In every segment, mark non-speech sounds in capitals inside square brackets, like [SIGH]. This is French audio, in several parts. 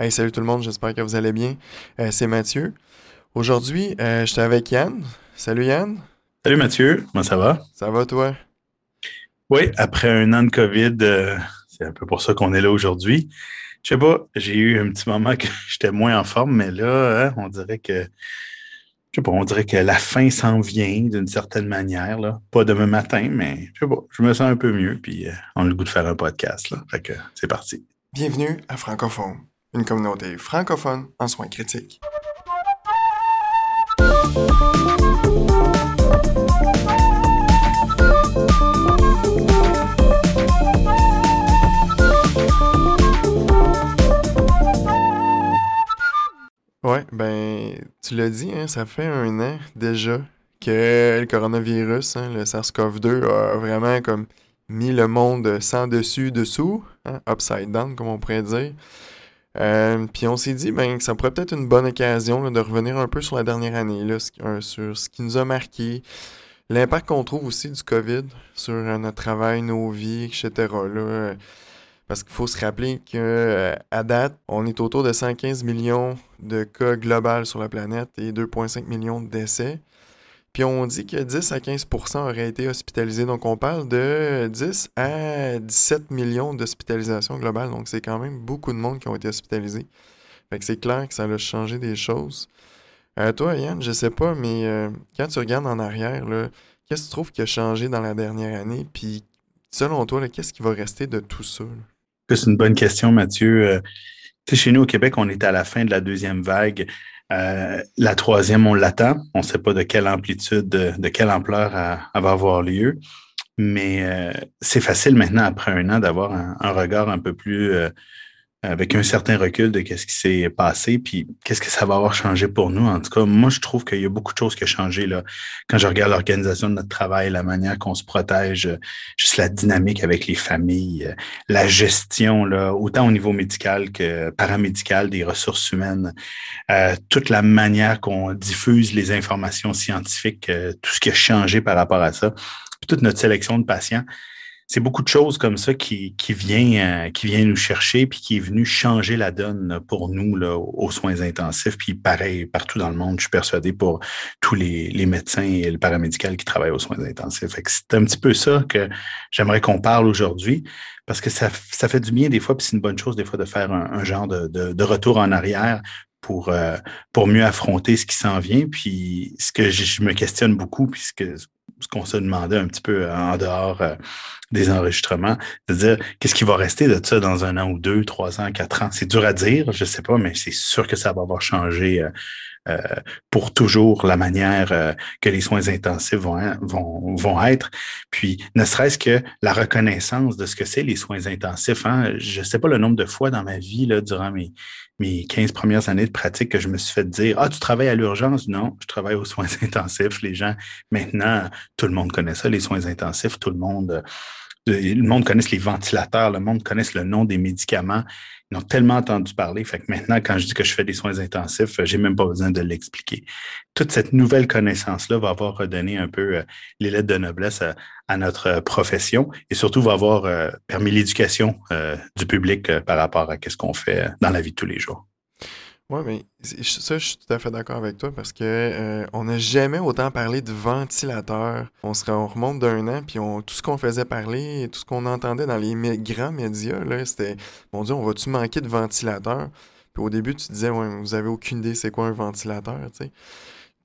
Hey, salut tout le monde, j'espère que vous allez bien. Euh, c'est Mathieu. Aujourd'hui, euh, j'étais avec Yann. Salut Yann. Salut Mathieu, comment ça va? Ça va toi? Oui, après un an de COVID, euh, c'est un peu pour ça qu'on est là aujourd'hui. Je sais pas, j'ai eu un petit moment que [LAUGHS] j'étais moins en forme, mais là, hein, on dirait que je sais pas, on dirait que la fin s'en vient d'une certaine manière. Là. Pas demain matin, mais je sais pas, je me sens un peu mieux, puis on a le goût de faire un podcast. Là. Fait que c'est parti. Bienvenue à Francophone une communauté francophone en soins critiques. Ouais, ben, tu l'as dit, hein, ça fait un an déjà que le coronavirus, hein, le SARS-CoV-2, a vraiment comme mis le monde sans dessus, dessous, hein, upside down, comme on pourrait dire. Euh, puis on s'est dit ben, que ça pourrait peut-être une bonne occasion de revenir un peu sur la dernière année, là, sur ce qui nous a marqué, l'impact qu'on trouve aussi du COVID sur euh, notre travail, nos vies, etc. Là, parce qu'il faut se rappeler qu'à euh, date, on est autour de 115 millions de cas globaux sur la planète et 2,5 millions de décès. Puis on dit que 10 à 15% auraient été hospitalisés. Donc on parle de 10 à 17 millions d'hospitalisations globales. Donc c'est quand même beaucoup de monde qui ont été hospitalisés. Fait que c'est clair que ça a changé des choses. Euh, toi, Yann, je sais pas, mais euh, quand tu regardes en arrière, qu'est-ce que tu trouves qui a changé dans la dernière année? Puis selon toi, qu'est-ce qui va rester de tout ça? C'est une bonne question, Mathieu. Euh, chez nous au Québec, on est à la fin de la deuxième vague. Euh, la troisième, on l'attend. On ne sait pas de quelle amplitude, de, quelle ampleur elle, va avoir lieu. Mais euh, c'est facile maintenant, après un an, d'avoir un, regard un peu plus euh, avec un certain recul de qu'est-ce qui s'est passé, puis qu'est-ce que ça va avoir changé pour nous. En tout cas, moi, je trouve qu'il y a beaucoup de choses qui ont changé là. Quand je regarde l'organisation de notre travail, la manière qu'on se protège, juste la dynamique avec les familles, la gestion, là, autant au niveau médical que paramédical des ressources humaines, euh, toute la manière qu'on diffuse les informations scientifiques, euh, tout ce qui a changé par rapport à ça, puis toute notre sélection de patients c'est beaucoup de choses comme ça qui, qui, vient, euh, qui vient nous chercher puis qui est venu changer la donne pour nous là, aux soins intensifs. Puis pareil, partout dans le monde, je suis persuadé pour tous les, les médecins et le paramédical qui travaillent aux soins intensifs. C'est un petit peu ça que j'aimerais qu'on parle aujourd'hui parce que ça, ça fait du bien des fois, puis c'est une bonne chose des fois de faire un, genre de, de, de, retour en arrière pour, euh, pour mieux affronter ce qui s'en vient. Puis ce que je, me questionne beaucoup, puis ce qu'on se demandait un petit peu en dehors euh, des enregistrements, de dire qu'est-ce qui va rester de ça dans un an ou deux, trois ans, quatre ans? C'est dur à dire, je sais pas, mais c'est sûr que ça va avoir changé euh, euh, pour toujours la manière euh, que les soins intensifs vont, vont, vont être. Puis, ne serait-ce que la reconnaissance de ce que c'est les soins intensifs. Hein? Je ne sais pas le nombre de fois dans ma vie, là, durant mes, mes 15 premières années de pratique, que je me suis fait dire Ah, tu travailles à l'urgence? Non, je travaille aux soins [LAUGHS] intensifs. Les gens, maintenant, tout le monde connaît ça, les soins intensifs, tout le monde le monde connaît les ventilateurs, le monde connaît le nom des médicaments. Ils ont tellement entendu parler. Fait que maintenant, quand je dis que je fais des soins intensifs, j'ai même pas besoin de l'expliquer. Toute cette nouvelle connaissance-là va avoir redonné un peu euh, les lettres de noblesse à, notre euh, profession et surtout va avoir euh, permis l'éducation du public par rapport à ce qu'on fait dans la vie de tous les jours. Oui, mais ça, je suis tout à fait d'accord avec toi parce que euh, on n'a jamais autant parlé de ventilateur. On, se, on remonte d'un an, puis on, tout ce qu'on faisait parler, tout ce qu'on entendait dans les grands médias, c'était Mon Dieu, on va-tu manquer de ventilateur? Puis au début, tu disais, ouais, vous avez aucune idée c'est quoi un ventilateur, tu sais.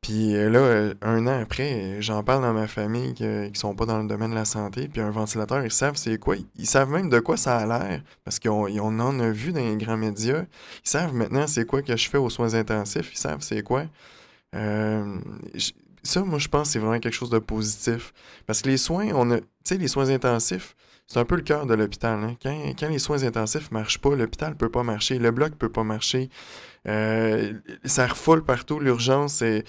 Puis euh, là, euh, un an après, j'en parle dans ma famille qui, qui sont pas dans le domaine de la santé. Puis un ventilateur, ils savent c'est quoi. Ils savent même de quoi ça a l'air. Parce qu'on en a vu dans les grands médias. Ils savent maintenant c'est quoi que je fais aux soins intensifs. Ils savent c'est quoi. Euh, ça, moi, je pense que c'est vraiment quelque chose de positif. Parce que les soins, on a. Tu sais, les soins intensifs, c'est un peu le cœur de l'hôpital. Hein. Quand, quand, les soins intensifs marchent pas, l'hôpital peut pas marcher, le bloc peut pas marcher. ça refoule partout. L'urgence, c'est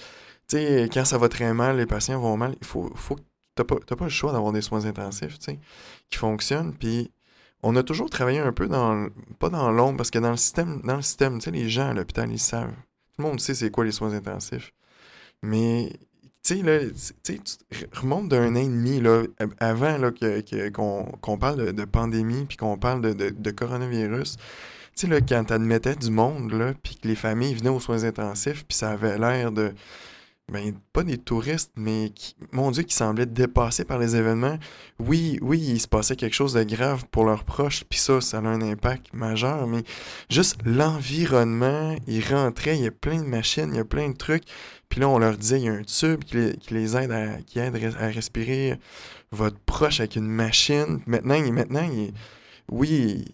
tu sais, quand ça va très mal, les patients vont mal, il faut, faut t'as pas, pas le choix d'avoir des soins intensifs, tu sais, qui fonctionnent. Puis on a toujours travaillé un peu dans, pas dans l'ombre, parce que dans le système, dans le système, tu sais, les gens à l'hôpital, ils savent. Tout le monde sait c'est quoi les soins intensifs. Mais, tu sais, là, tu remontes d'un an et demi, là, avant là, qu'on, parle de, pandémie, puis qu'on parle de, de, coronavirus. tu sais, quand t'admettais du monde, là, puis que les familles venaient aux soins intensifs, puis ça avait l'air de ben, pas des touristes, mais qui, mon Dieu, qui semblaient dépassés par les événements. Oui, oui, il se passait quelque chose de grave pour leurs proches, puis ça, ça a un impact majeur, mais juste l'environnement, ils rentraient, il y a plein de machines, il y a plein de trucs, puis là, on leur disait, il y a un tube qui les, aide, à, qui aide à respirer votre proche avec une machine. Maintenant, maintenant oui,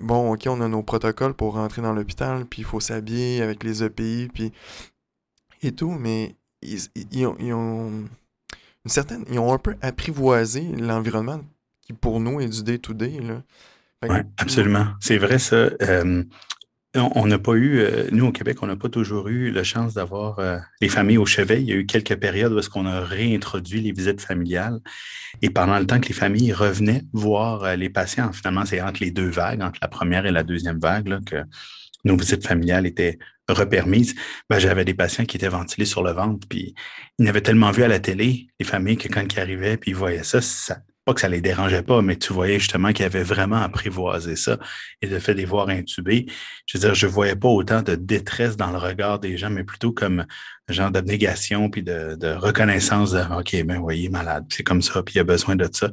bon, ok, on a nos protocoles pour rentrer dans l'hôpital, puis il faut s'habiller avec les EPI, puis et tout, mais ils, ont, une certaine, ils ont un peu apprivoisé l'environnement qui pour nous est du day-to-day. Oui, absolument. C'est vrai ça. Euh, on n'a pas eu, euh, nous au Québec, on n'a pas toujours eu la chance d'avoir euh, les familles au chevet. Il y a eu quelques périodes où est-ce qu'on a réintroduit les visites familiales. Et pendant le temps que les familles revenaient voir les patients, finalement, c'est entre les deux vagues, entre la première et la deuxième vague, là, que nos visites familiales étaient repermises, ben, j'avais des patients qui étaient ventilés sur le ventre, puis ils n'avaient tellement vu à la télé, les familles, que quand ils arrivaient, puis ils voyaient ça, ça pas que ça les dérangeait pas, mais tu voyais justement qu'ils avaient vraiment apprivoisé ça et le fait de les voir intubés. Je veux dire, je voyais pas autant de détresse dans le regard des gens, mais plutôt comme un genre d'abnégation puis de, reconnaissance de OK, ben voyez, malade, c'est comme ça, puis il a besoin de ça.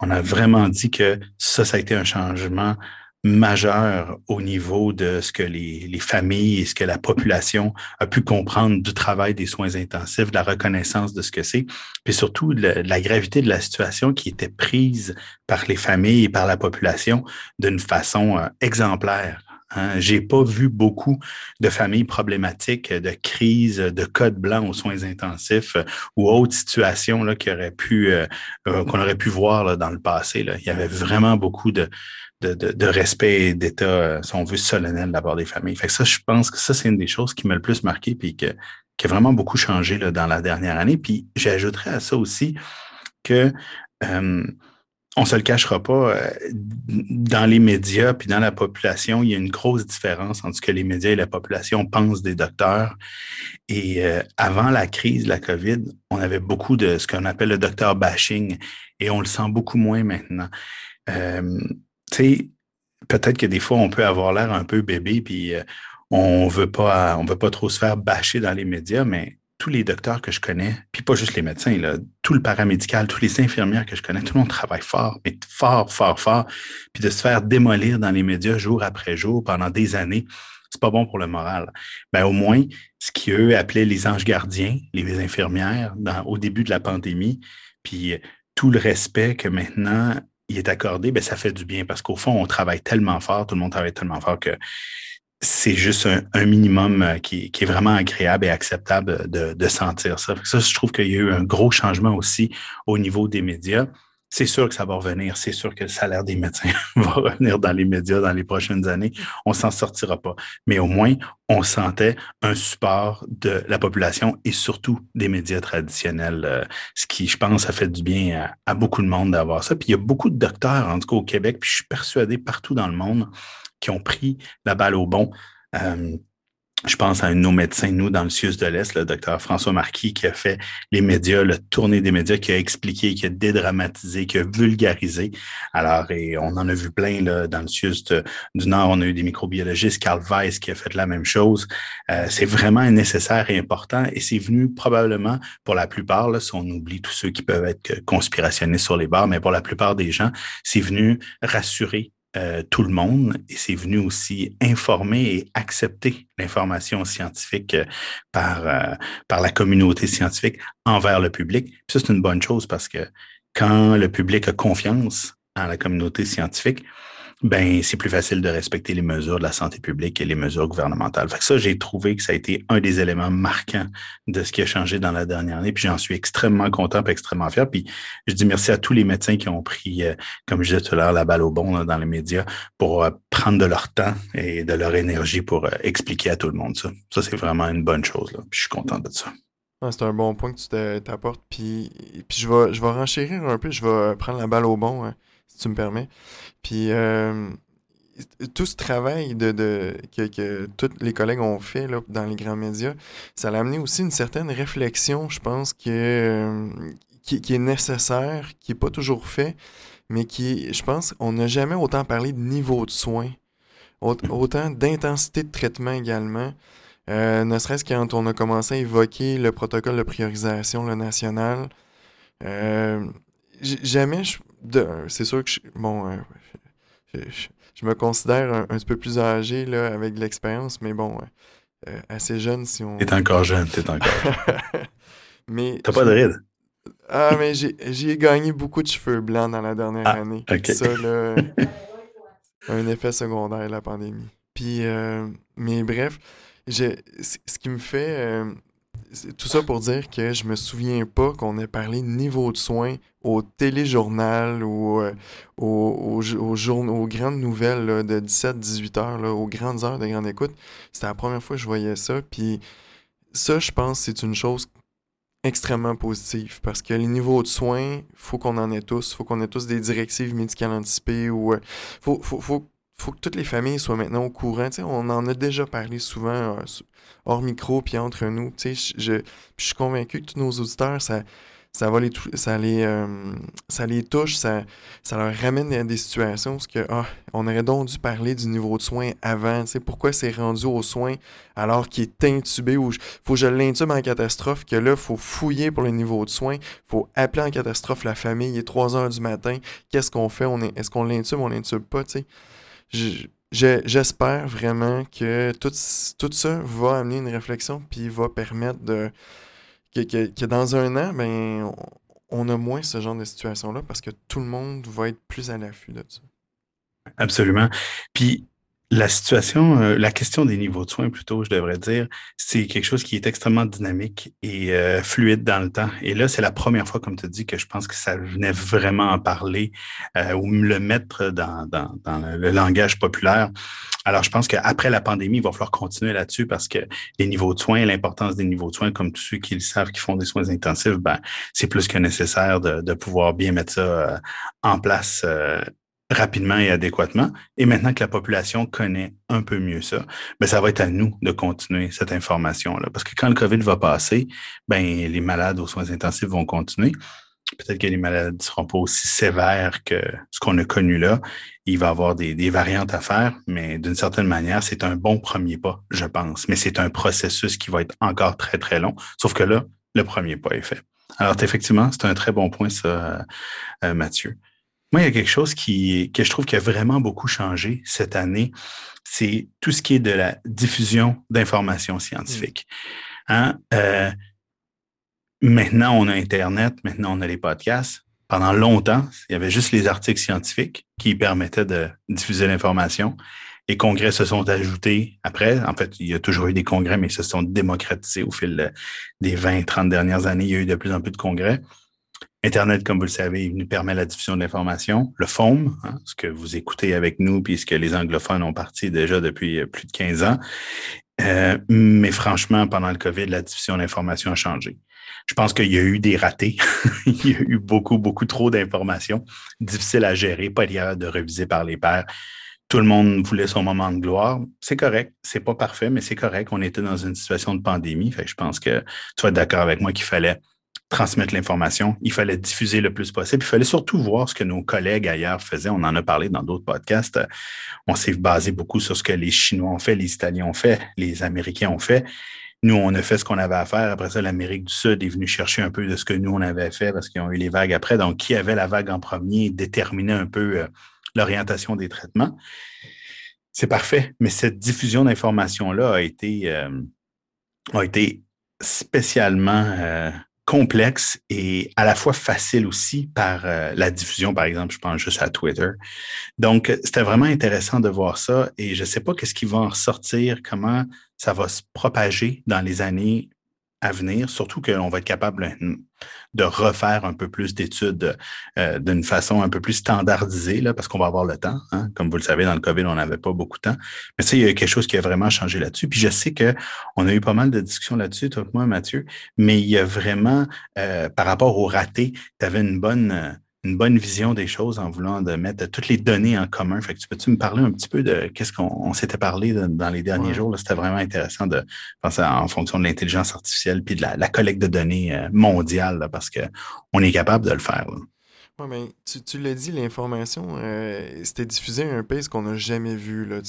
On a vraiment dit que ça, ça a été un changement majeur au niveau de ce que les, les, familles et ce que la population a pu comprendre du travail des soins intensifs, de la reconnaissance de ce que c'est, puis surtout de la, gravité de la situation qui était prise par les familles et par la population d'une façon euh, exemplaire. Hein. J'ai pas vu beaucoup de familles problématiques, de crises, de codes blancs aux soins intensifs euh, ou autres situations là, qui auraient pu, euh, qu'on aurait pu voir là, dans le passé. Là. Il y avait vraiment beaucoup de, de, respect et d'état, euh, si on veut, solennel de la part des familles. Fait que ça, je pense que ça, c'est une des choses qui m'a le plus marqué puis que, qui a vraiment beaucoup changé là, dans la dernière année. Puis j'ajouterais à ça aussi que euh, on se le cachera pas, euh, dans les médias puis dans la population, il y a une grosse différence entre ce que les médias et la population pensent des docteurs. Et avant la crise de la COVID, on avait beaucoup de ce qu'on appelle le docteur bashing et on le sent beaucoup moins maintenant sais, peut-être que des fois, on peut avoir l'air un peu bébé, puis euh, on veut pas, on veut pas trop se faire bâcher dans les médias, mais tous les docteurs que je connais, puis pas juste les médecins, là, tout le paramédical, tous les infirmières que je connais, tout le monde travaille fort, mais fort, fort, fort. Puis de se faire démolir dans les médias jour après jour pendant des années, c'est pas bon pour le moral. Ben, au moins, ce qu'eux appelaient les anges gardiens, les infirmières, au début de la pandémie, puis tout le respect que maintenant il est accordé, ben, ça fait du bien parce qu'au fond, on travaille tellement fort, tout le monde travaille tellement fort que c'est juste un, minimum euh, qui, est vraiment agréable et acceptable de, sentir ça. ça, je trouve qu'il y a eu un gros changement aussi au niveau des médias c'est sûr que ça va revenir. C'est sûr que le salaire des médecins [LAUGHS] va revenir dans les médias dans les prochaines années. On s'en sortira pas. Mais au moins, on sentait un support de la population et surtout des médias traditionnels, euh, ce qui, je pense, a fait du bien à, beaucoup de monde d'avoir ça. Puis il y a beaucoup de docteurs, en tout cas au Québec, puis je suis persuadé partout dans le monde, qui ont pris la balle au bon. Euh, je pense à un de nos médecins, nous, dans le CIUS de l'Est, le docteur François Marquis, qui a fait les médias, le tournée des médias, qui a expliqué, qui a dédramatisé, qui a vulgarisé. Alors, et on en a vu plein là, dans le CIUS du Nord. On a eu des microbiologistes, Carl Weiss, qui a fait la même chose. Euh, c'est vraiment nécessaire et important. Et c'est venu probablement, pour la plupart, là, si on oublie tous ceux qui peuvent être conspirationnistes sur les bars, mais pour la plupart des gens, c'est venu rassurer euh, tout le monde et c'est venu aussi informer et accepter l'information scientifique euh, par, euh, par la communauté scientifique envers le public. C'est une bonne chose parce que quand le public a confiance en la communauté scientifique, ben c'est plus facile de respecter les mesures de la santé publique et les mesures gouvernementales. Fait que ça, j'ai trouvé que ça a été un des éléments marquants de ce qui a changé dans la dernière année. Puis j'en suis extrêmement content et extrêmement fier. Puis je dis merci à tous les médecins qui ont pris, euh, comme je disais tout à l'heure, la balle au bon dans les médias pour euh, prendre de leur temps et de leur énergie pour euh, expliquer à tout le monde ça. Ça, c'est vraiment une bonne chose. Puis je suis content de ça. c'est un bon point que tu t'apportes. Puis, puis je, vais, je vais renchérir un peu. Je vais prendre la balle au bon, hein, si tu me permets. Puis euh, tout ce travail de, de que, que, tous les collègues ont fait là, dans les grands médias, ça a amené aussi une certaine réflexion, je pense, que, euh, qui, qui, est nécessaire, qui n'est pas toujours fait, mais qui, je pense, on n'a jamais autant parlé de niveau de soins autant d'intensité de traitement également. Euh, ne serait-ce quand on a commencé à évoquer le protocole de priorisation le national. Euh, jamais, c'est sûr que je, bon, euh, je, me considère un, petit peu plus âgé là, avec de l'expérience, mais bon, assez jeune si on. T'es encore jeune, t'es encore. [LAUGHS] mais T'as pas de rides. Ah, mais j'ai gagné beaucoup de cheveux blancs dans la dernière ah, année. Ça, là, [LAUGHS] un effet secondaire, la pandémie. Puis, mais bref, ce qui me fait. Tout ça pour dire que je me souviens pas qu'on ait parlé niveau de soins au téléjournal ou euh, aux, aux, grandes nouvelles de 17-18 heures, aux grandes heures de grande écoute. C'était la première fois que je voyais ça. Puis ça, je pense, c'est une chose extrêmement positive parce que les niveaux de soins, faut qu'on en ait tous, faut qu'on ait tous des directives médicales anticipées ou euh, faut, faut, faut faut que toutes les familles soient maintenant au courant. on en a déjà parlé souvent euh, hors micro puis entre nous. Je, suis convaincu que tous nos auditeurs, ça, ça va les ça les euh, ça les touche, ça, ça leur ramène à des situations où que ah, on aurait donc dû parler du niveau de soins avant, pourquoi c'est rendu aux soins alors qu'il est intubé ou faut que je l'intube en catastrophe que là faut fouiller pour le niveau de soins, faut appeler en catastrophe la famille, il est 3 heures du matin, qu'est-ce qu'on fait, on est est-ce qu'on l'intube, on l'intube pas, j'espère vraiment que tout, tout ça va amener une réflexion puis va permettre de que, dans un an, ben, on, a moins ce genre de situation-là parce que tout le monde va être plus à l'affût de ça. Absolument. Puis la situation, euh, la question des niveaux de soins, plutôt, je devrais dire, c'est quelque chose qui est extrêmement dynamique et euh, fluide dans le temps. Et là, c'est la première fois, comme tu dis, que je pense que ça venait vraiment en parler euh, ou le mettre dans, dans, dans, le langage populaire. Alors, je pense qu'après la pandémie, il va falloir continuer là-dessus parce que les niveaux de soins, l'importance des niveaux de soins, comme tous ceux qui le savent, qui font des soins intensifs, ben, c'est plus que nécessaire de, de pouvoir bien mettre ça en place rapidement et adéquatement. Et maintenant que la population connaît un peu mieux ça, ben ça va être à nous de continuer cette information-là. Parce que quand le COVID va passer, ben les malades aux soins intensifs vont continuer. Peut-être que les malades ne seront pas aussi sévères que ce qu'on a connu là. Il va y avoir des, des variantes à faire, mais d'une certaine manière, c'est un bon premier pas, je pense. Mais c'est un processus qui va être encore très, très long. Sauf que là, le premier pas est fait. Alors, effectivement, c'est un très bon point, ça, euh, Mathieu. Moi, il y a quelque chose qui, que je trouve qui a vraiment beaucoup changé cette année, c'est tout ce qui est de la diffusion d'informations scientifiques. Mm. Hein? Euh, maintenant, on a Internet, maintenant, on a les podcasts. Pendant longtemps, il y avait juste les articles scientifiques qui permettaient de diffuser l'information. Les congrès se sont ajoutés après. En fait, il y a toujours eu des congrès, mais ils se sont démocratisés au fil des 20, 30 dernières années. Il y a eu de plus en plus de congrès. Internet, comme vous le savez, nous permet la diffusion de l'information. Le FOAM, hein, ce que vous écoutez avec nous, puisque les anglophones ont parti déjà depuis euh, plus de 15 ans. Euh, mais franchement, pendant le COVID, la diffusion de a changé. Je pense qu'il y a eu des ratés. [LAUGHS] Il y a eu beaucoup, beaucoup trop d'informations. Difficile à gérer, pas capable de reviser par les pairs. Tout le monde voulait son moment de gloire. C'est correct. C'est pas parfait, mais c'est correct. On était dans une situation de pandémie. Fait je pense que tu vas être d'accord avec moi qu'il fallait transmettre l'information, il fallait diffuser le plus possible. Il fallait surtout voir ce que nos collègues ailleurs faisaient. On en a parlé dans d'autres podcasts. On s'est basé beaucoup sur ce que les Chinois ont fait, les Italiens ont fait, les Américains ont fait. Nous, on a fait ce qu'on avait à faire. Après ça, l'Amérique du Sud est venue chercher un peu de ce que nous, on avait fait parce qu'ils ont eu les vagues après. Donc, qui avait la vague en premier déterminait un peu euh, l'orientation des traitements. C'est parfait. Mais cette diffusion d'informations-là a été, euh, a été spécialement euh, complexe et à la fois facile aussi par euh, la diffusion, par exemple, je pense juste à Twitter. Donc, c'était vraiment intéressant de voir ça et je ne sais pas qu'est-ce qui va en ressortir, comment ça va se propager dans les années à venir, surtout qu'on va être capable de refaire un peu plus d'études euh, d'une façon un peu plus standardisée, là, parce qu'on va avoir le temps. Hein. Comme vous le savez, dans le COVID, on n'avait pas beaucoup de temps. Mais ça, il y a quelque chose qui a vraiment changé là-dessus. Puis je sais qu'on a eu pas mal de discussions là-dessus, toi moi, Mathieu, mais il y a vraiment, euh, par rapport au raté, tu avais une bonne euh, une bonne vision des choses en voulant de mettre toutes les données en commun. Fait que tu peux-tu me parler un petit peu de qu'est-ce qu'on s'était parlé dans les derniers jours? C'était vraiment intéressant de penser en fonction de l'intelligence artificielle puis de la, collecte de données euh, mondiale parce qu'on est capable de le faire. Ouais, ben, tu, tu l'as dit, l'information, euh, c'était diffusé à un pace qu'on n'a jamais vu, là.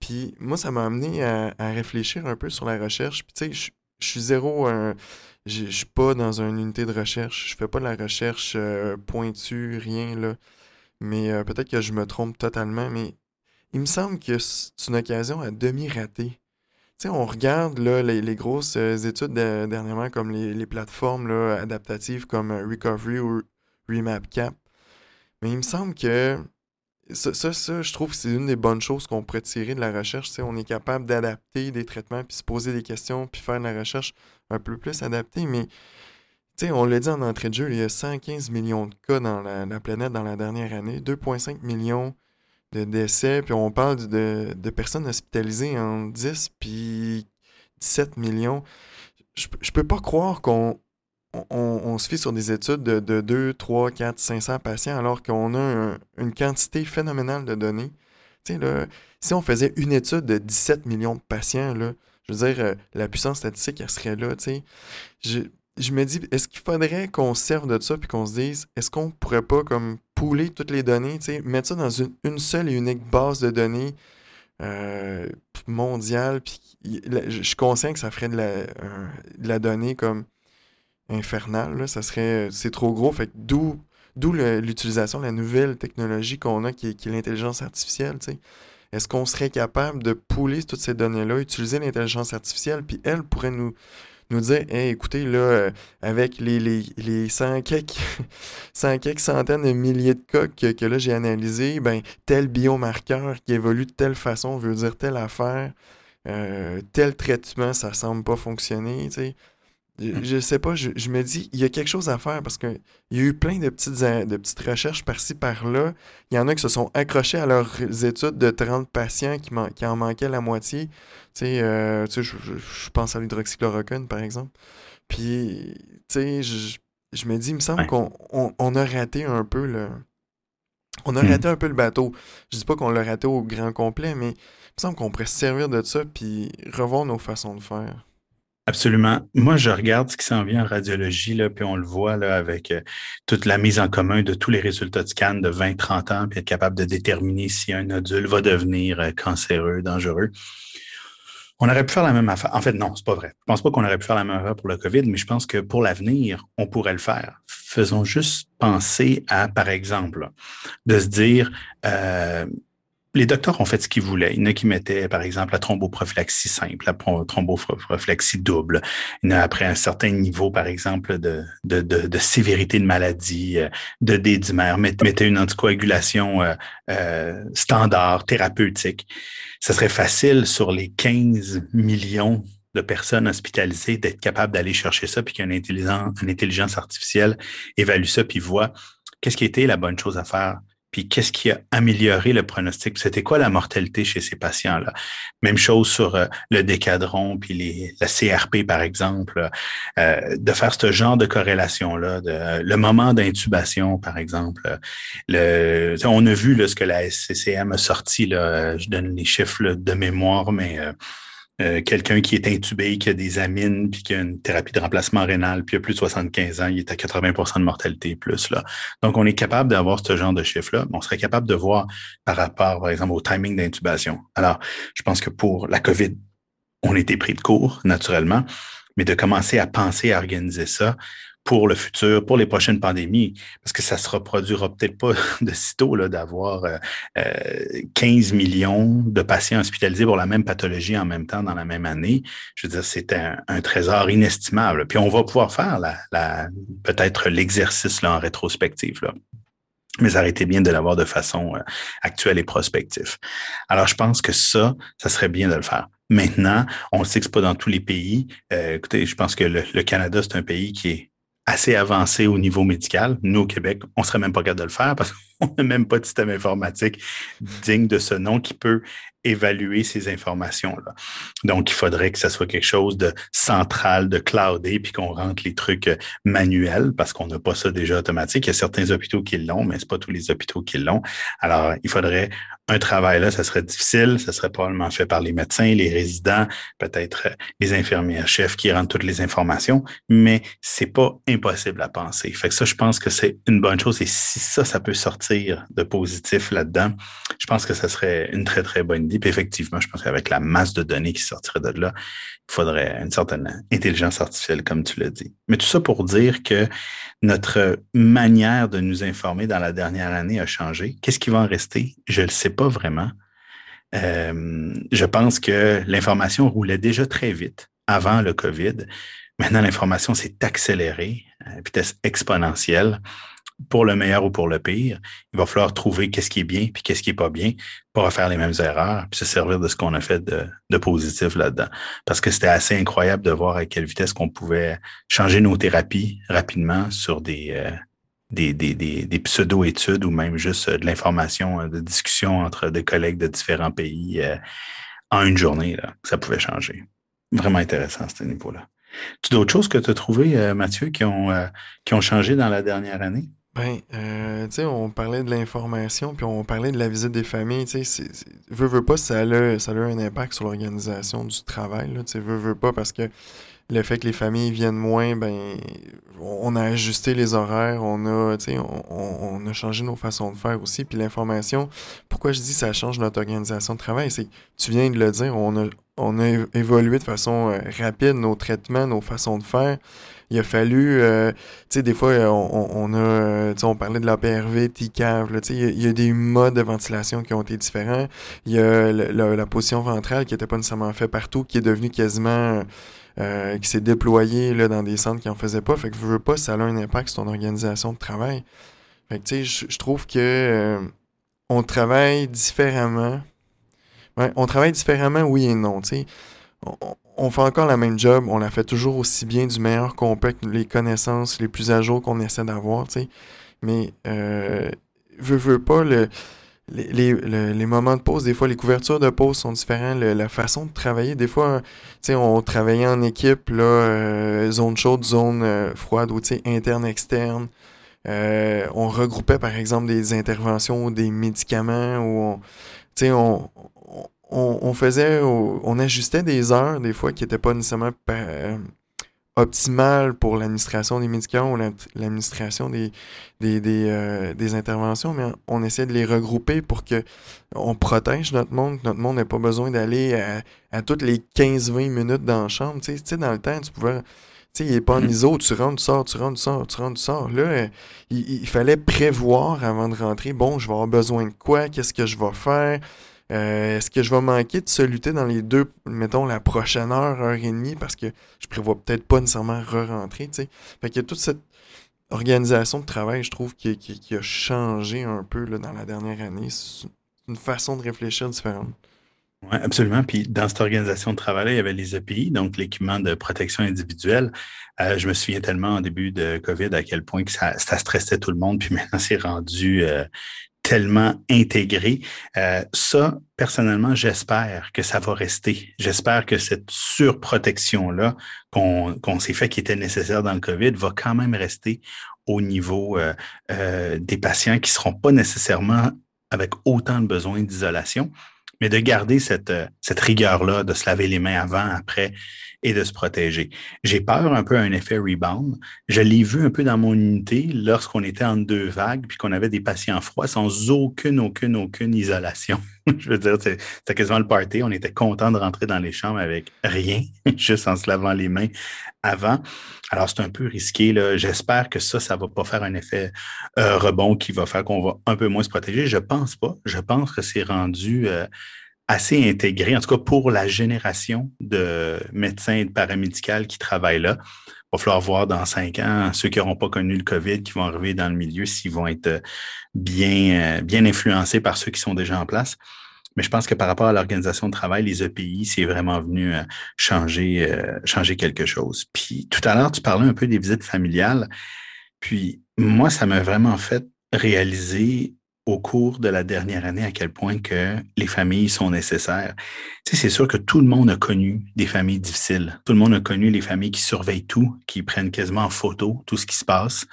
Puis moi, ça m'a amené à, à réfléchir un peu sur la recherche. Puis tu sais, je suis zéro... je suis pas dans une unité de recherche. Je fais pas de la recherche euh, pointue, rien, là. Mais euh, peut-être que je me trompe totalement, mais il me semble que c'est une occasion à demi ratée. Tu sais, on regarde là, les, grosses euh, études dernièrement comme les, plateformes adaptatives comme Recovery ou RemapCap. Mais il me semble que ça, ça, je trouve que c'est une des bonnes choses qu'on pourrait tirer de la recherche. On est capable d'adapter des traitements, puis se poser des questions, puis faire de la recherche un peu plus adaptée. Mais on l'a dit en entrée de jeu, il y a 115 millions de cas dans la, planète dans la dernière année, 2,5 millions de décès, puis on parle de, personnes hospitalisées en 10 puis 17 millions. Je, je peux pas croire qu'on on, se fie sur des études de, 2, 3, 4, 500 patients alors qu'on a une quantité phénoménale de données. Si on faisait une étude de 17 millions de patients, je veux dire, euh, la puissance statistique, elle serait là. Je, je me dis, est-ce qu'il faudrait qu'on serve de ça puis qu'on se dise, est-ce qu'on pourrait pas comme pouler toutes les données, mettre ça dans une, seule et unique base de données euh, mondiale, je suis conscient que ça ferait de la, de la donnée comme infernal. ça serait. C'est trop gros. Fait d'où. D'où l'utilisation de la nouvelle technologie qu'on a qui est, l'intelligence artificielle. Est-ce qu'on serait capable de pouler toutes ces données-là, utiliser l'intelligence artificielle, puis elle pourrait nous, nous dire hey, écoutez, là, euh, avec les, les, les 100 [LAUGHS] quelques, centaines de milliers de cas que, là j'ai analysés, ben, tel biomarqueur qui évolue de telle façon veut dire telle affaire, euh, tel traitement, ça semble pas fonctionner. Je, sais pas, je, me dis, il y a quelque chose à faire parce qu'il y a eu plein de petites, de petites recherches par-ci, par-là. Il y en a qui se sont accrochés à leurs études de 30 patients qui, qui en manquaient la moitié. Tu sais, euh, je, pense à l'hydroxychloroquine, par exemple. Puis, tu sais, je, me dis, il me semble qu'on on, a raté un peu le... On a hmm. raté un peu le bateau. Je dis pas qu'on l'a raté au grand complet, mais il me semble qu'on pourrait se servir de ça puis revoir nos façons de faire. Absolument. Moi, je regarde ce qui s'en vient en radiologie, là, puis on le voit là, avec euh, toute la mise en commun de tous les résultats de scan de 20-30 ans, puis être capable de déterminer si un nodule va devenir euh, cancéreux, dangereux. On aurait pu faire la même affaire. En fait, non, c'est pas vrai. Je pense pas qu'on aurait pu faire la même affaire pour le COVID, mais je pense que pour l'avenir, on pourrait le faire. Faisons juste penser à, par exemple, de se dire, euh, les docteurs ont fait ce qu'ils voulaient. Il y en a qui mettaient, par exemple, la thromboprophylaxie simple, la thromboprophylaxie double. Il y en a après un certain niveau, par exemple, de, de, de, sévérité de maladie, euh, de dédimère, mettaient une anticoagulation euh, euh, standard, thérapeutique. Ça serait facile sur les 15 millions de personnes hospitalisées d'être capable d'aller chercher ça, puis qu'une intelligence, intelligence artificielle évalue ça, puis voit qu'est-ce qui était la bonne chose à faire puis qu'est-ce qui a amélioré le pronostic? C'était quoi la mortalité chez ces patients-là? Même chose sur euh, le décadron, puis les, la CRP, par exemple, euh, de faire ce genre de corrélation-là, le moment d'intubation, par exemple. Le, on a vu là, ce que la SCCM a sorti, là, je donne les chiffres de mémoire, mais euh, euh, quelqu'un qui est intubé, qui a des amines, puis qui a une thérapie de remplacement rénal, puis il a plus de 75 ans, il est à 80% de mortalité plus. Là. Donc, on est capable d'avoir ce genre de chiffre-là. On serait capable de voir par rapport, par exemple, au timing d'intubation. Alors, je pense que pour la COVID, on était pris de court, naturellement, mais de commencer à penser à organiser ça pour le futur, pour les prochaines pandémies, parce que ça se reproduira peut-être pas [LAUGHS] de sitôt d'avoir 15 euh, millions de patients hospitalisés pour la même pathologie en même temps dans la même année. Je veux dire, c'est un, trésor inestimable. Puis on va pouvoir faire la, peut-être l'exercice en rétrospective. Là. Mais été bien de l'avoir de façon euh, actuelle et prospective. Alors, je pense que ça, ça serait bien de le faire. Maintenant, on sait que c'est pas dans tous les pays. Euh, écoutez, je pense que le Canada, c'est un pays qui est assez avancé au niveau médical. Nous, au Québec, on serait même pas capable de le faire parce qu'on n'a même pas de système informatique digne de ce nom qui peut évaluer ces informations-là. Donc, il faudrait que ce soit quelque chose de central, de cloudé, puis qu'on rentre les trucs euh, manuels parce qu'on n'a pas ça déjà automatique. Il y a certains hôpitaux qui l'ont, mais c'est pas tous les hôpitaux qui l'ont. Alors, il faudrait un travail là, ça serait difficile, ça serait probablement fait par les médecins, les résidents, peut-être euh, les infirmières chefs qui rendent toutes les informations, mais c'est pas impossible à penser. Fait que ça, je pense que c'est une bonne chose. Et si ça, ça peut sortir de positif là-dedans, je pense que ça serait une très, très bonne idée. Puis effectivement, je pense qu'avec la masse de données qui sortirait de là, il faudrait une certaine intelligence artificielle, comme tu l'as dit. Mais tout ça pour dire que notre manière de nous informer dans la dernière année a changé. Qu'est-ce qui va en rester? Je ne le sais pas vraiment. Euh, je pense que l'information roulait déjà très vite avant le COVID. Maintenant, l'information s'est accélérée à vitesse exponentielle pour le meilleur ou pour le pire. Il va falloir trouver qu'est-ce qui est bien puis qu'est-ce qui est pas bien pour refaire les mêmes erreurs puis se servir de ce qu'on a fait de, positif là-dedans. Parce que c'était assez incroyable de voir à quelle vitesse qu'on pouvait changer nos thérapies rapidement sur des, euh, des, des, des, pseudo-études ou même juste de l'information, euh, de discussion entre des collègues de différents pays euh, en une journée. Là, ça pouvait changer. Vraiment intéressant à ce niveau-là. Tu d'autres choses que tu as trouvées, Mathieu, qui ont, qui ont changé dans la dernière année? Ben, euh, tu sais, on parlait de l'information, puis on parlait de la visite des familles, tu sais, veut, veut pas, ça a, ça a un impact sur l'organisation du travail, tu sais, veut, veut pas, parce que le fait que les familles viennent moins, ben, on a ajusté les horaires, on a, sais, on, on, a changé nos façons de faire aussi, puis l'information, pourquoi je dis ça change notre organisation de travail, c'est, tu viens de le dire, on a, on a évolué de façon euh, rapide nos traitements, nos façons de faire, il a fallu, euh, tu sais, des fois, on, on a, euh, tu on parlait de la PRV, TICAV, tu sais, il y, a des modes de ventilation qui ont été différents. Il y a la, position ventrale qui n'était pas nécessairement fait partout, qui est devenue quasiment, euh, qui s'est déployée là, dans des centres qui en faisaient pas. Fait que je veux pas, ça a un impact sur ton organisation de travail. Fait que, tu sais, je trouve que on travaille différemment. Ouais, on travaille différemment, oui et non, sais on, fait encore la même job, on la fait toujours aussi bien, du meilleur qu'on peut, les connaissances les plus à jour qu'on essaie d'avoir. Mais, euh, veux, veux pas, le, les, les, moments de pause, des fois, les couvertures de pause sont différentes, la façon de travailler, des fois, sais, on travaillait en équipe, là, euh, zone chaude, zone euh, froide, ou, interne, externe. Euh, on regroupait, par exemple, des interventions ou des médicaments, ou on, sais, on, on, faisait, on ajustait des heures, des fois, qui n'étaient pas nécessairement euh, optimales pour l'administration des médicaments ou l'administration des, euh, des, interventions, mais on essaie de les regrouper pour que on protège notre monde, que notre monde n'ait pas besoin d'aller à, toutes les 15-20 minutes dans la chambre. Tu sais, dans le temps, tu pouvais. Tu sais, il n'est pas en mm. ISO, tu rentres, tu sors, tu rentres, tu sors, tu rentres, tu sors. Là, il, il, fallait prévoir avant de rentrer, bon, je vais avoir besoin de quoi, qu'est-ce que je vais faire, euh, est-ce que je vais manquer de lutter dans les deux, mettons, la prochaine heure, heure et demie, parce que je prévois peut-être pas nécessairement re-rentrer, tu sais. Fait a toute cette organisation de travail, je trouve, qui, a changé un peu là, dans la dernière année. C'est une façon de réfléchir différente. Oui, absolument. Puis dans cette organisation de travail-là, il y avait les EPI, donc l'équipement de protection individuelle. Euh, je me souviens tellement au début de COVID à quel point que ça, ça stressait tout le monde, puis [LAUGHS] maintenant c'est rendu euh, tellement intégré. Euh, ça, personnellement, j'espère que ça va rester. J'espère que cette surprotection-là qu'on s'est fait qui était nécessaire dans le COVID va quand même rester au niveau euh, euh, des patients qui ne seront pas nécessairement avec autant de besoins d'isolation, mais de garder cette, cette rigueur-là, de se laver les mains avant, après, et de se protéger. J'ai peur un peu un effet rebound. Je l'ai vu un peu dans mon unité lorsqu'on était en deux vagues puis qu'on avait des patients froids sans aucune, aucune, aucune isolation. [LAUGHS] Je veux dire, c'était quasiment le party. On était content de rentrer dans les chambres avec rien, [LAUGHS] juste en se lavant les mains avant. Alors, c'est un peu risqué. J'espère que ça, ça ne va pas faire un effet euh, rebond qui va faire qu'on va un peu moins se protéger. Je pense pas. Je pense que c'est rendu euh, assez intégré, en tout cas pour la génération de médecins et de paramédicales qui travaillent là. Il va falloir voir dans cinq ans ceux qui n'auront pas connu le COVID, qui vont arriver dans le milieu, s'ils vont être bien, bien influencés par ceux qui sont déjà en place. Mais je pense que par rapport à l'organisation de travail, les EPI, c'est vraiment venu euh, changer, euh, changer quelque chose. Puis tout à l'heure, tu parlais un peu des visites familiales. Puis moi, ça m'a vraiment fait réaliser au cours de la dernière année à quel point que les familles sont nécessaires. Tu sais, c'est sûr que tout le monde a connu des familles difficiles. Tout le monde a connu les familles qui surveillent tout, qui prennent quasiment en photo tout ce qui se passe,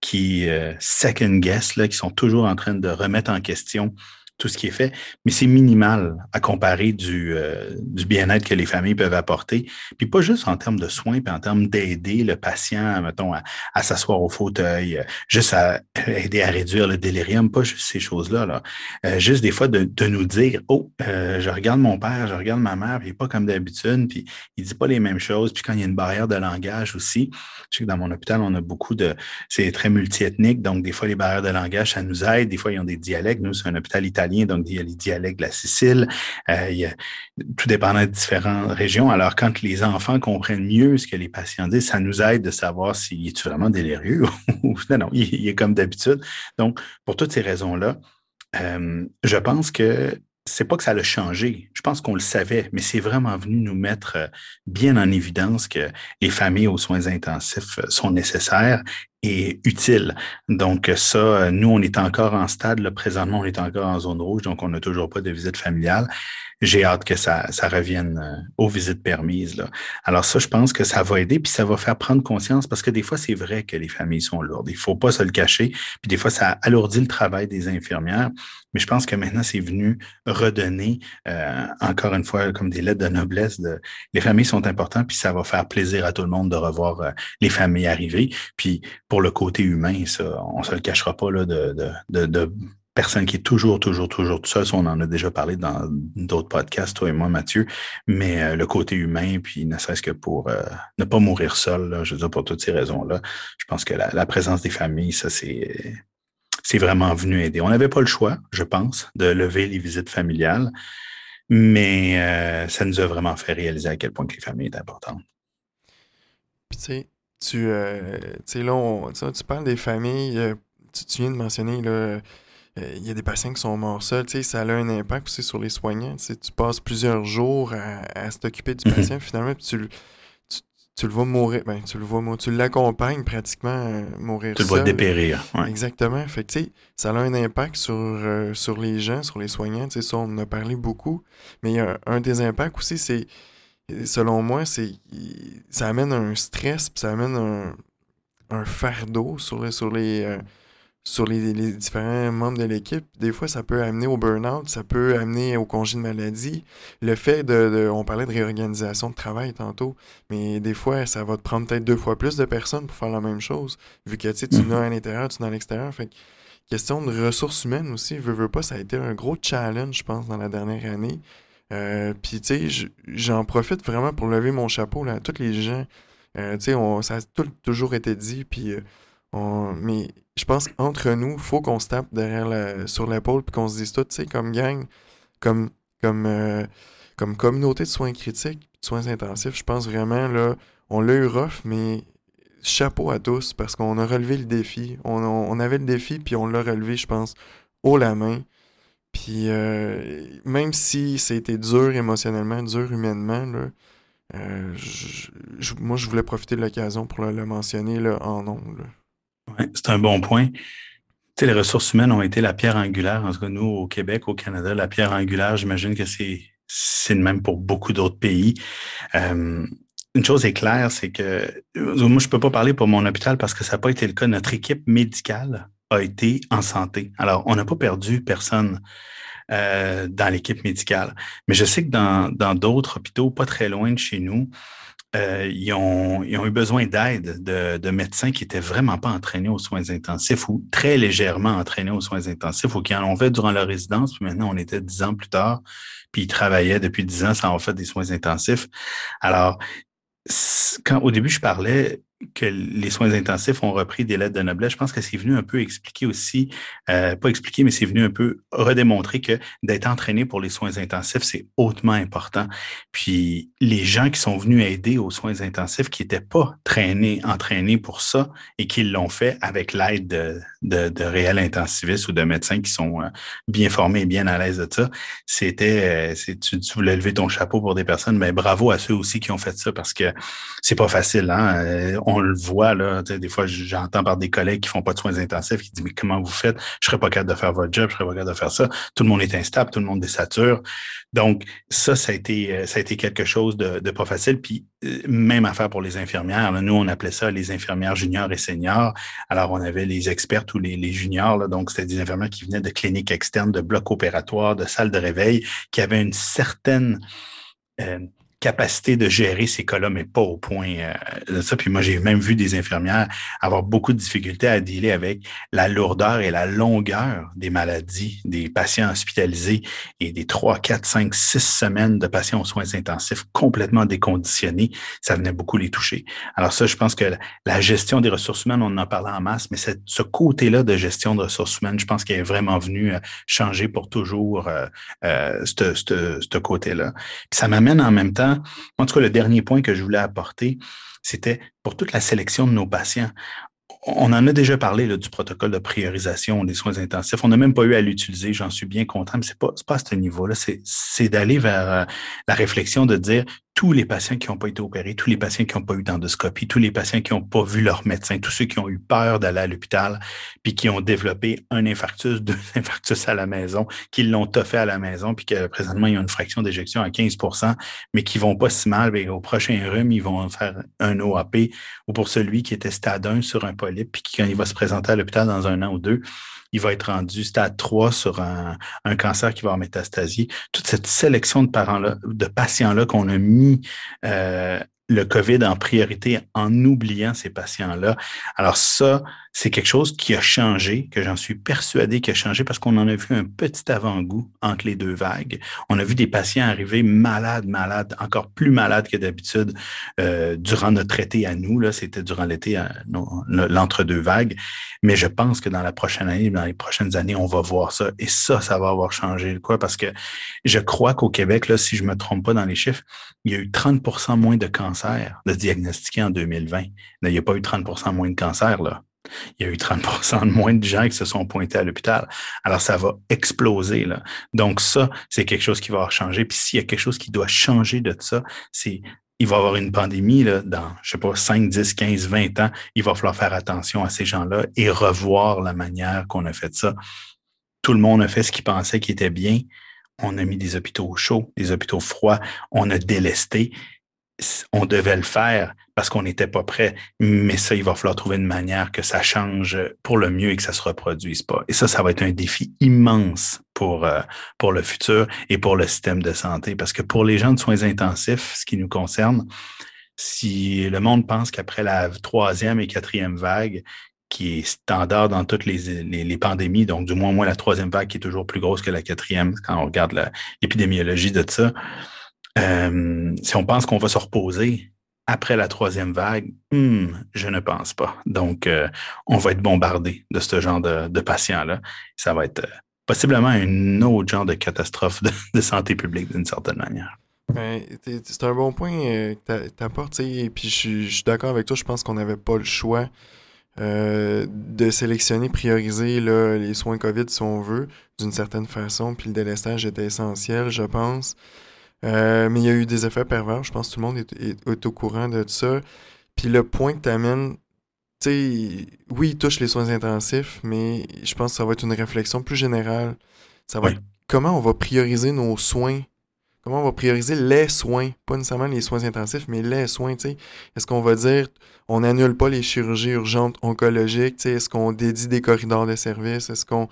qui euh, second guess, là, qui sont toujours en train de remettre en question tout ce qui est fait, mais c'est minimal à comparer du, euh, du bien-être que les familles peuvent apporter. Puis pas juste en termes de soins, puis en termes d'aider le patient, mettons, à, s'asseoir au fauteuil, euh, juste à aider à réduire le délirium, pas juste ces choses-là. Là. Euh, juste des fois de, nous dire Oh, je regarde mon père, je regarde ma mère, puis il n'est pas comme d'habitude, puis il dit pas les mêmes choses. Puis quand il y a une barrière de langage aussi, je sais que dans mon hôpital, on a beaucoup de. C'est très multiethnique, donc des fois, les barrières de langage, ça nous aide. Des fois, ils ont des dialectes. Nous, c'est un hôpital italien donc il y a les dialectes de la Sicile, euh, il y a, tout dépendant de différentes régions. Alors, quand les enfants comprennent mieux ce que les patients disent, ça nous aide de savoir s'il est vraiment délirieux [LAUGHS] ou non, non, il, est comme d'habitude. Donc, pour toutes ces raisons-là, euh, je pense que c'est pas que ça l'a changé. Je pense qu'on le savait, mais c'est vraiment venu nous mettre euh, bien en évidence que les familles aux soins intensifs sont nécessaires et utiles. Donc ça, nous, on est encore en stade. Là, présentement, on est encore en zone rouge, donc on n'a toujours pas de visite familiale j'ai hâte que ça, ça revienne euh, aux visites permises. Là. Alors ça, je pense que ça va aider, puis ça va faire prendre conscience, parce que des fois, c'est vrai que les familles sont lourdes. Il faut pas se le cacher. Puis des fois, ça alourdit le travail des infirmières. Mais je pense que maintenant, c'est venu redonner, euh, encore une fois, comme des lettres de noblesse. De, les familles sont importantes, puis ça va faire plaisir à tout le monde de revoir euh, les familles arriver. Puis pour le côté humain, ça, on se le cachera pas là, de, de, de personne qui est toujours, toujours, toujours tout seul. On en a déjà parlé dans d'autres podcasts, toi et moi, Mathieu. Mais euh, le côté humain, puis ne serait-ce que pour euh, ne pas mourir seul, je veux dire, pour toutes ces raisons-là, je pense que la, présence des familles, ça, c'est, c'est vraiment venu aider. On n'avait pas le choix, je pense, de lever les visites familiales, mais euh, ça nous a vraiment fait réaliser à quel point que les familles étaient importantes. Puis tu sais, tu, là, tu parles des familles, tu, tu, viens de mentionner, là, il y a des patients qui sont morts seuls, tu sais, ça a un impact aussi sur les soignants. Tu, tu passes plusieurs jours à, s'occuper du mhm. patient, finalement, puis tu, tu, le vois mourir, ben, tu le vois tu l'accompagnes pratiquement à mourir Tu le vois dépérir, Exactement. Fait que, tu sais, ça a un impact sur, euh, sur les gens, sur les soignants, tu sais, ça, on en a parlé beaucoup. Mais il y a un, des impacts aussi, c'est, selon moi, c'est, ça amène un stress, puis ça amène un, un fardeau sur les, sur les, euh, sur les, différents membres de l'équipe. Des fois, ça peut amener au burn-out, ça peut amener au congé de maladie. Le fait de, On parlait de réorganisation de travail tantôt, mais des fois, ça va te prendre peut-être deux fois plus de personnes pour faire la même chose, vu que tu mm-hmm. as à l'intérieur, tu en à l'extérieur. Fait question de ressources humaines aussi, veux, veux pas, ça a été un gros challenge, je pense, dans la dernière année. Euh, Puis, tu sais, j'en profite vraiment pour lever mon chapeau là, à tous les gens. Euh, tu sais, ça a toujours été dit, puis... Euh, mais je pense qu'entre nous, il faut qu'on se tape derrière sur l'épaule puis qu'on se dise tout, tu sais, comme gang, comme, comme, euh, comme communauté de soins critiques, de soins intensifs, je pense vraiment, là, on l'a eu rough, mais chapeau à tous parce qu'on a relevé le défi. On, avait le défi, puis on l'a relevé, je pense, haut la main. Puis euh, même si c'était dur émotionnellement, dur humainement, là, euh, moi, je voulais profiter de l'occasion pour le, mentionner là, en c'est un bon point. Tu les ressources humaines ont été la pierre angulaire, en tout cas nous au Québec, au Canada, la pierre angulaire, j'imagine que c'est c'est le même pour beaucoup d'autres pays. Euh, une chose est claire, c'est que moi, je ne peux pas parler pour mon hôpital parce que ça n'a pas été le cas. Notre équipe médicale a été en santé. Alors, on n'a pas perdu personne euh, dans l'équipe médicale. Mais je sais que dans d'autres hôpitaux, pas très loin de chez nous, euh, ils, ont, eu besoin d'aide de, de, médecins qui étaient vraiment pas entraînés aux soins intensifs ou très légèrement entraînés aux soins intensifs ou qui en ont fait durant leur résidence. Maintenant, on était dix ans plus tard, puis ils travaillaient depuis dix ans sans avoir fait des soins intensifs. Alors, quand au début, je parlais que les soins intensifs ont repris des lettres de noblesse, je pense que c'est venu un peu expliquer aussi, euh, pas expliquer, mais c'est venu un peu redémontrer que d'être entraîné pour les soins intensifs, c'est hautement important. Puis les gens qui sont venus aider aux soins intensifs, qui n'étaient pas traînés, entraînés pour ça et qui l'ont fait avec l'aide de, de, de, réels intensivistes ou de médecins qui sont euh, bien formés et bien à l'aise de ça, c'était, euh, tu, tu voulais lever ton chapeau pour des personnes, mais bravo à ceux aussi qui ont fait ça parce que c'est pas facile. Hein? on le voit, là, des fois, j'entends par des collègues qui font pas de soins intensifs qui disent, mais comment vous faites? Je serais pas capable de faire votre job, je serais pas capable de faire ça. Tout le monde est instable, tout le monde désature. Donc, ça, ça a été, euh, quelque chose de, pas facile. Puis, euh, même affaire pour les infirmières. Nous, on appelait ça les infirmières juniors et seniors. Alors, on avait les experts ou les, juniors. Donc, c'était des infirmières qui venaient de cliniques externes, de blocs opératoires, de salles de réveil, qui avaient une certaine euh, capacité de gérer ces cas-là, mais pas au point euh, de ça. Puis moi, j'ai même vu des infirmières avoir beaucoup de difficultés à dealer avec la lourdeur et la longueur des maladies des patients hospitalisés et des trois, quatre, cinq, six semaines de patients aux soins intensifs complètement déconditionnés. Ça venait beaucoup les toucher. Alors ça, je pense que la gestion des ressources humaines, on en parlait en masse, mais ce côté-là de gestion de ressources humaines, je pense qu'il est vraiment venu euh, changer pour toujours euh, euh, ce côté-là. Ça m'amène en même temps en tout cas, le dernier point que je voulais apporter, c'était pour toute la sélection de nos patients. On en a déjà parlé du protocole de priorisation des soins intensifs. On n'a même pas eu à l'utiliser, j'en suis bien content, mais ce n'est pas, à ce niveau-là. C'est d'aller vers euh, la réflexion de dire tous les patients qui n'ont pas été opérés, tous les patients qui n'ont pas eu d'endoscopie, tous les patients qui n'ont pas vu leur médecin, tous ceux qui ont eu peur d'aller à l'hôpital, puis qui ont développé un infarctus, [LAUGHS] deux infarctus à la maison, qui l'ont toffé à la maison, puis que présentement, ils ont une fraction d'éjection à 15% mais qui vont pas si mal, bien, au prochain rhume, ils vont faire un OAP, ou pour celui qui était stade 1 sur un polype, puis quand il va se présenter à l'hôpital dans un an ou deux, il va être rendu stade 3 sur un, cancer qui va en métastasie. Toute cette sélection de parents-là, de patients-là qu'on a mis euh, le COVID en priorité en oubliant ces patients-là. Alors ça, c'est quelque chose qui a changé, que j'en suis persuadé qui a changé parce qu'on en a vu un petit avant-goût entre les deux vagues. On a vu des patients arriver malades, malades, encore plus malades que d'habitude euh, durant notre été à nous. Là, c'était durant l'été, l'entre-deux vagues. Mais je pense que dans la prochaine année, dans les prochaines années, on va voir ça. Et ça, ça va avoir changé. Quoi? Parce que je crois qu'au Québec, là, si je me trompe pas dans les chiffres, il y a eu 30% moins de cancers de diagnostiqués en 2020. il n'y a pas eu 30% moins de cancers, là il y a eu 30% de moins de gens qui se sont pointés à l'hôpital. Alors, ça va exploser. Là. Donc, ça, c'est quelque chose qui va changer. Puis s'il y a quelque chose qui doit changer de ça, c'est il va y avoir une pandémie là, dans, je sais pas, 5, 10, 15, 20 ans. Il va falloir faire attention à ces gens-là et revoir la manière qu'on a fait ça. Tout le monde a fait ce qu'il pensait qui était bien. On a mis des hôpitaux chauds, des hôpitaux froids. On a délesté on devait le faire parce qu'on n'était pas prêt. Mais ça, il va falloir trouver une manière que ça change pour le mieux et que ça se reproduise pas. Et ça, ça va être un défi immense pour, euh, le futur et pour le système de santé. Parce que pour les gens de soins intensifs, ce qui nous concerne, si le monde pense qu'après la troisième et quatrième vague, qui est standard dans toutes les, les, pandémies, donc du moins, moins la troisième vague qui est toujours plus grosse que la quatrième quand on regarde l'épidémiologie de ça, euh, si on pense qu'on va se reposer après la troisième vague, hmm, je ne pense pas. Donc, euh, on va être bombardé de ce genre de, patients-là. Ça va être euh, possiblement un autre genre de catastrophe de, santé publique d'une certaine manière. Ben, c'est un bon point que tu apportes. Puis, je, suis d'accord avec toi. Je pense qu'on n'avait pas le choix de sélectionner, prioriser les soins COVID si on veut, d'une certaine façon. Puis le délestage était essentiel, je pense. Euh, mais il y a eu des effets pervers. Je pense que tout le monde est, au courant de ça. Puis le point que tu amènes, tu sais, oui, il touche les soins intensifs, mais je pense que ça va être une réflexion plus générale. Ça va être comment on va prioriser nos soins. Comment on va prioriser les soins, pas nécessairement les soins intensifs, mais les soins, tu sais. Est-ce qu'on va dire, on n'annule pas les chirurgies urgentes oncologiques, tu sais, est-ce qu'on dédie des corridors de service, est-ce qu'on,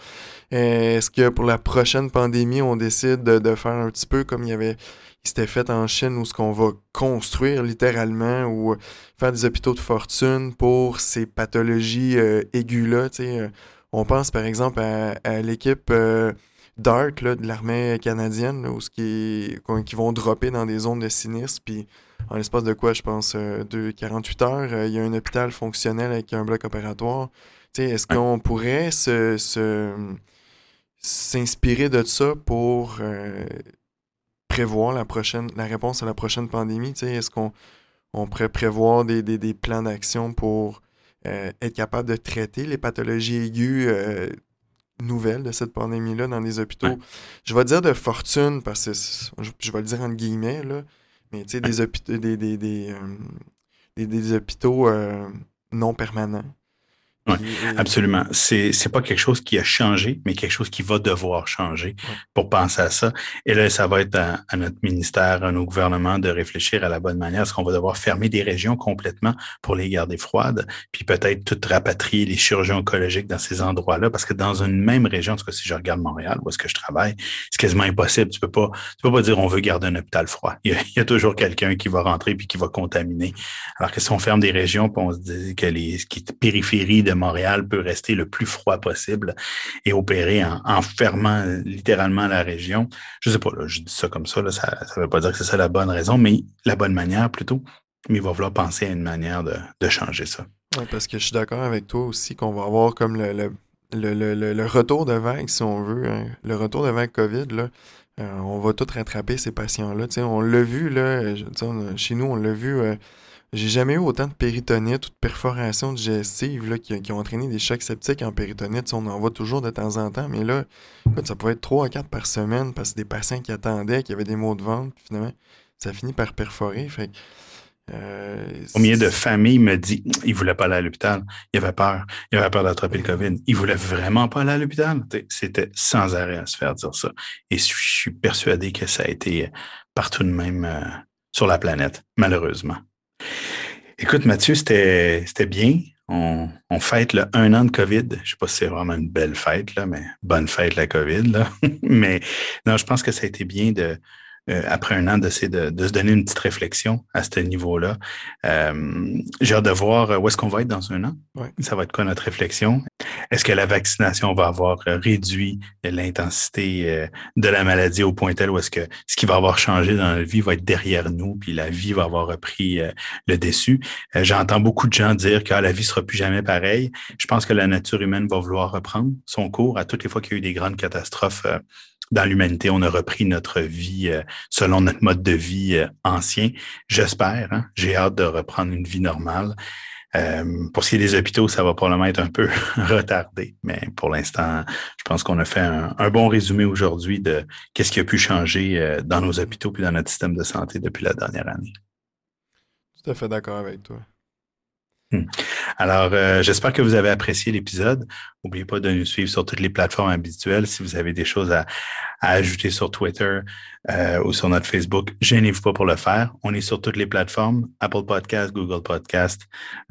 est-ce que pour la prochaine pandémie, on décide de, faire un petit peu comme il y avait, il s'était fait en Chine, où ce qu'on va construire littéralement ou faire des hôpitaux de fortune pour ces pathologies euh, aiguës-là, tu sais? Euh, on pense par exemple à, l'équipe euh, DART de l'armée canadienne, où ce qui, qui vont dropper dans des zones de sinistre, puis en l'espace de quoi, je pense, de 48 heures, il y a un hôpital fonctionnel avec un bloc opératoire. Est-ce qu'on pourrait se, s'inspirer de ça pour euh, prévoir la prochaine la réponse à la prochaine pandémie? Est-ce qu'on on pourrait prévoir des, plans d'action pour euh, être capable de traiter les pathologies aiguës euh, nouvelles de cette pandémie-là dans les hôpitaux? Je vais dire de fortune, parce que je, vais le dire entre guillemets, là, mais des hôpitaux, des, des, des, hôpitaux non permanents. Oui, absolument. C'est c'est pas quelque chose qui a changé, mais quelque chose qui va devoir changer pour penser à ça. Et là, ça va être à, notre ministère, à nos gouvernements de réfléchir à la bonne manière. Est-ce qu'on va devoir fermer des régions complètement pour les garder froides, puis peut-être tout rapatrier les chirurgiens oncologiques dans ces endroits-là, parce que dans une même région, en tout cas si je regarde Montréal, où est-ce que je travaille, c'est quasiment impossible. Tu peux pas, tu peux pas dire on veut garder un hôpital froid. Il y a, toujours quelqu'un qui va rentrer puis qui va contaminer. Alors que si on ferme des régions, puis on se dit que les qui périphéries de Montréal peut rester le plus froid possible et opérer en, fermant littéralement la région. Je sais pas, je dis ça comme ça, ça ne veut pas dire que c'est ça la bonne raison, mais la bonne manière plutôt. Mais il va falloir penser à une manière de, changer ça. Oui, parce que je suis d'accord avec toi aussi qu'on va avoir comme le, retour de vague, si on veut, hein. le retour de vague COVID, euh, on va tout rattraper ces patients-là. On l'a vu, chez nous, on l'a vu. Euh, j'ai jamais eu autant de péritonite ou de perforation digestive là, qui, qui, ont entraîné des chocs septiques en péritonite. on en voit toujours de temps en temps, mais là, ça pouvait être 3 à 4 par semaine parce que des patients qui attendaient, qui avaient des maux de ventre, puis finalement, ça finit par perforer. Fait euh, Combien de familles me dit il voulait pas aller à l'hôpital, il avait peur, il avait peur d'attraper le COVID, il voulait vraiment pas aller à l'hôpital. C'était sans arrêt à se faire dire ça. Et je suis persuadé que ça a été partout de même euh, sur la planète, malheureusement. Écoute, Mathieu, c'était bien. On, fête le un an de COVID. Je ne sais pas si c'est vraiment une belle fête, là, mais bonne fête la COVID. Là. [LAUGHS] mais non, je pense que ça a été bien de, euh, après un an, d'essayer de, de, se donner une petite réflexion à ce niveau-là. Euh, J'ai hâte de voir euh, où est-ce qu'on va être dans un an. Ça va être quoi notre réflexion? Est-ce que la vaccination va avoir euh, réduit l'intensité de la maladie au point tel où est-ce que ce qui va avoir changé dans la vie va être derrière nous, puis la vie va avoir repris le dessus? J'entends beaucoup de gens dire que ah, la vie sera plus jamais pareille. Je pense que la nature humaine va vouloir reprendre son cours à toutes les fois qu'il y a eu des grandes catastrophes dans l'humanité, on a repris notre vie euh, selon notre mode de vie euh, ancien. J'espère. Hein. J'ai hâte de reprendre une vie normale. Euh, pour ce qui est des hôpitaux, ça va probablement être un peu [LAUGHS] retardé, mais pour l'instant, je pense qu'on a fait un, bon résumé aujourd'hui de qu'est-ce qui a pu changer dans nos hôpitaux puis dans notre système de santé depuis la dernière année. Tout à fait d'accord avec toi. Hmm. Alors, euh, j'espère que vous avez apprécié l'épisode. N'oubliez pas de nous suivre sur toutes les plateformes habituelles. Si vous avez des choses à, ajouter sur Twitter euh, ou sur notre Facebook, gênez-vous pas pour le faire. On est sur toutes les plateformes, Apple Podcast, Google Podcast,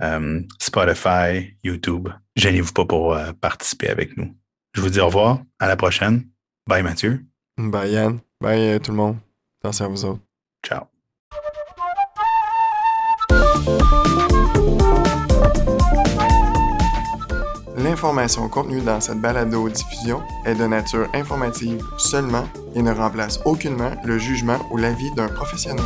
euh, Spotify, YouTube. Gênez-vous pas pour participer avec nous. Je vous dis au revoir. À la prochaine. Bye Mathieu. Bye Yann. Bye tout le monde. Attention à vous autres. Ciao. L'information contenue dans cette balado-diffusion est de nature informative seulement et ne remplace aucunement le jugement ou l'avis d'un professionnel.